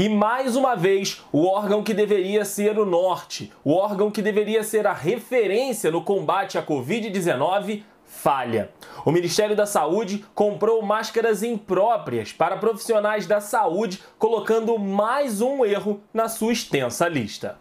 E mais uma vez, o órgão que deveria ser o norte, o órgão que deveria ser a referência no combate à Covid-19, falha. O Ministério da Saúde comprou máscaras impróprias para profissionais da saúde, colocando mais um erro na sua extensa lista.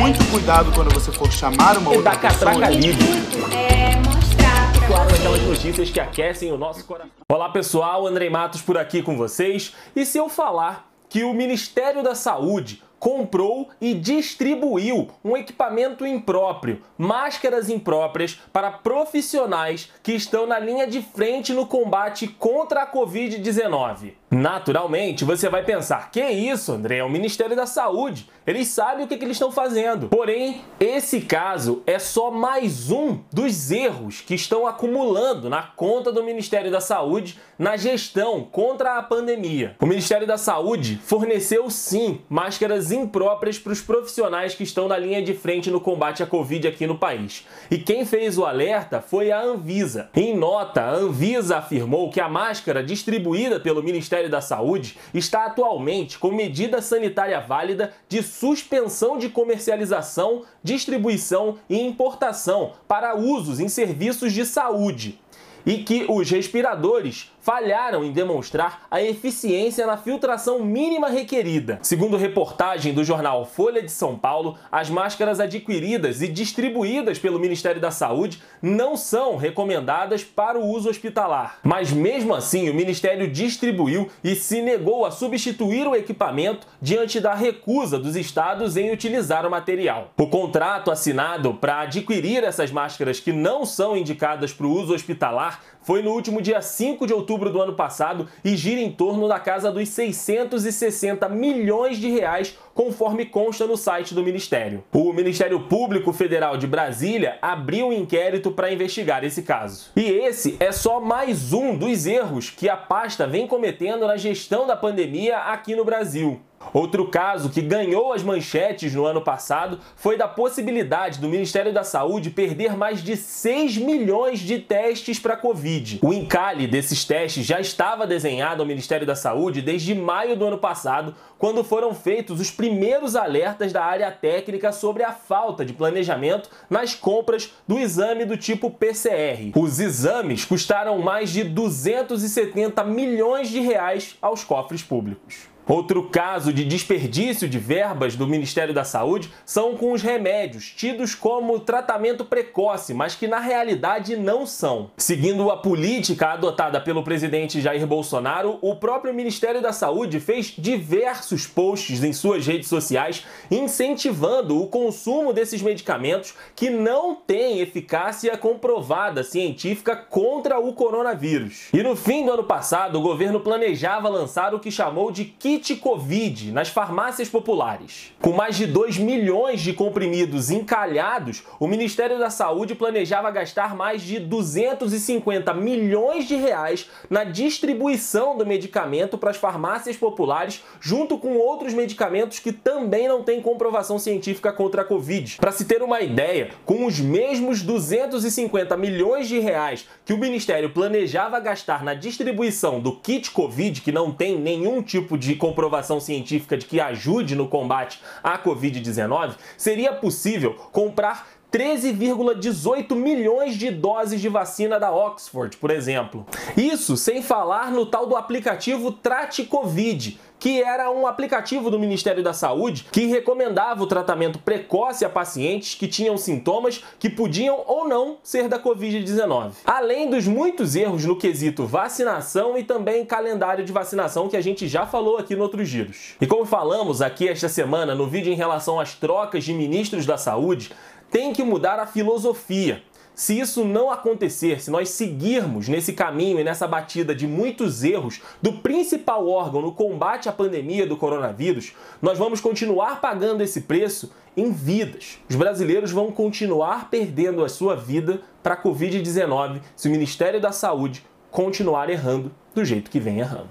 Muito cuidado quando você for chamar uma outra pessoa. É mostrar pra Claro, vocês. aquelas notícias que aquecem o nosso coração. Olá pessoal, Andrei Matos por aqui com vocês. E se eu falar que o Ministério da Saúde comprou e distribuiu um equipamento impróprio, máscaras impróprias para profissionais que estão na linha de frente no combate contra a Covid-19. Naturalmente, você vai pensar: que isso, André? É o Ministério da Saúde. Eles sabem o que, que eles estão fazendo. Porém, esse caso é só mais um dos erros que estão acumulando na conta do Ministério da Saúde na gestão contra a pandemia. O Ministério da Saúde forneceu sim máscaras impróprias para os profissionais que estão na linha de frente no combate à Covid aqui no país. E quem fez o alerta foi a Anvisa. Em nota, a Anvisa afirmou que a máscara distribuída pelo Ministério da Saúde está atualmente com medida sanitária válida de suspensão de comercialização, distribuição e importação para usos em serviços de saúde e que os respiradores falharam em demonstrar a eficiência na filtração mínima requerida. Segundo reportagem do jornal Folha de São Paulo, as máscaras adquiridas e distribuídas pelo Ministério da Saúde não são recomendadas para o uso hospitalar. Mas mesmo assim, o Ministério distribuiu e se negou a substituir o equipamento diante da recusa dos estados em utilizar o material. O contrato assinado para adquirir essas máscaras que não são indicadas para o uso hospitalar foi no último dia 5 de outubro do ano passado e gira em torno da casa dos 660 milhões de reais, conforme consta no site do Ministério. O Ministério Público Federal de Brasília abriu um inquérito para investigar esse caso. E esse é só mais um dos erros que a pasta vem cometendo na gestão da pandemia aqui no Brasil. Outro caso que ganhou as manchetes no ano passado foi da possibilidade do Ministério da Saúde perder mais de 6 milhões de testes para Covid. O encalhe desses testes já estava desenhado ao Ministério da Saúde desde maio do ano passado, quando foram feitos os primeiros alertas da área técnica sobre a falta de planejamento nas compras do exame do tipo PCR. Os exames custaram mais de 270 milhões de reais aos cofres públicos. Outro caso de desperdício de verbas do Ministério da Saúde são com os remédios, tidos como tratamento precoce, mas que na realidade não são. Seguindo a política adotada pelo presidente Jair Bolsonaro, o próprio Ministério da Saúde fez diversos posts em suas redes sociais incentivando o consumo desses medicamentos que não têm eficácia comprovada científica contra o coronavírus. E no fim do ano passado, o governo planejava lançar o que chamou de kit Covid nas farmácias populares. Com mais de 2 milhões de comprimidos encalhados, o Ministério da Saúde planejava gastar mais de 250 milhões de reais na distribuição do medicamento para as farmácias populares, junto com outros medicamentos que também não têm comprovação científica contra a Covid. Para se ter uma ideia, com os mesmos 250 milhões de reais que o Ministério planejava gastar na distribuição do kit Covid, que não tem nenhum tipo de comprovação científica de que ajude no combate à Covid-19, seria possível comprar 13,18 milhões de doses de vacina da Oxford, por exemplo. Isso sem falar no tal do aplicativo Trate Covid, que era um aplicativo do Ministério da Saúde que recomendava o tratamento precoce a pacientes que tinham sintomas que podiam ou não ser da Covid-19. Além dos muitos erros no quesito vacinação e também calendário de vacinação que a gente já falou aqui no outros giros. E como falamos aqui esta semana no vídeo em relação às trocas de ministros da saúde, tem que mudar a filosofia. Se isso não acontecer, se nós seguirmos nesse caminho e nessa batida de muitos erros do principal órgão no combate à pandemia do coronavírus, nós vamos continuar pagando esse preço em vidas. Os brasileiros vão continuar perdendo a sua vida para a Covid-19 se o Ministério da Saúde continuar errando do jeito que vem errando.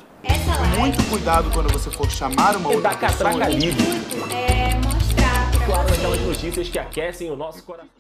Muito cuidado quando você for chamar uma E outra pessoa. catraca livre. é mostrar pra Claro, aquelas notícias que aquecem o nosso coração.